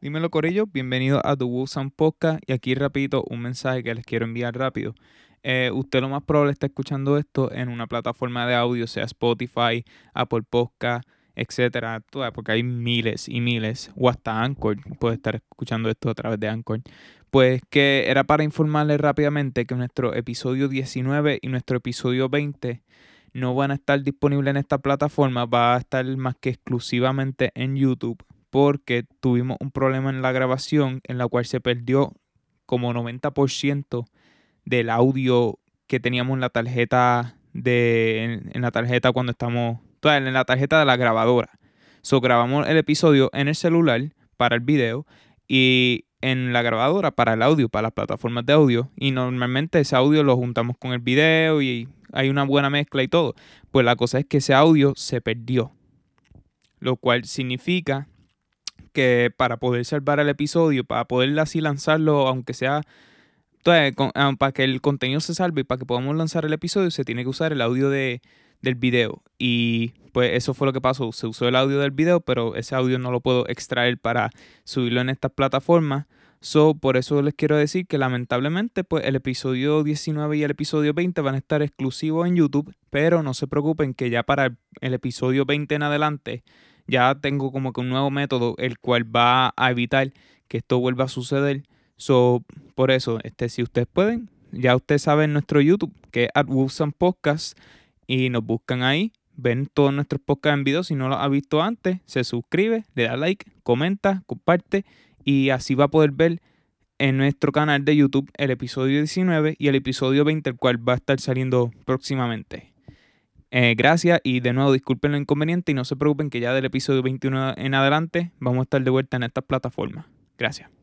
Dímelo Corillo, bienvenido a The Sound Podcast y aquí repito un mensaje que les quiero enviar rápido. Eh, usted lo más probable está escuchando esto en una plataforma de audio, sea Spotify, Apple Podcast, etcétera, porque hay miles y miles, o hasta Anchor, puede estar escuchando esto a través de Anchor. Pues que era para informarles rápidamente que nuestro episodio 19 y nuestro episodio 20 no van a estar disponibles en esta plataforma, va a estar más que exclusivamente en YouTube porque tuvimos un problema en la grabación en la cual se perdió como 90% del audio que teníamos en la tarjeta de en, la tarjeta cuando estamos en la tarjeta de la grabadora. So grabamos el episodio en el celular para el video y en la grabadora para el audio, para las plataformas de audio. Y normalmente ese audio lo juntamos con el video y hay una buena mezcla y todo. Pues la cosa es que ese audio se perdió. Lo cual significa que para poder salvar el episodio, para poder así lanzarlo, aunque sea ah, para que el contenido se salve y para que podamos lanzar el episodio, se tiene que usar el audio de, del video. Y pues eso fue lo que pasó. Se usó el audio del video, pero ese audio no lo puedo extraer para subirlo en estas plataformas. So, por eso les quiero decir que lamentablemente pues el episodio 19 y el episodio 20 van a estar exclusivos en YouTube, pero no se preocupen que ya para el episodio 20 en adelante ya tengo como que un nuevo método el cual va a evitar que esto vuelva a suceder. So, por eso, este, si ustedes pueden, ya ustedes saben nuestro YouTube, que es at Podcast, y nos buscan ahí, ven todos nuestros podcasts en video. Si no lo ha visto antes, se suscribe, le da like, comenta, comparte, y así va a poder ver en nuestro canal de YouTube el episodio 19 y el episodio 20, el cual va a estar saliendo próximamente. Eh, gracias y de nuevo disculpen lo inconveniente y no se preocupen que ya del episodio 21 en adelante vamos a estar de vuelta en estas plataformas. Gracias.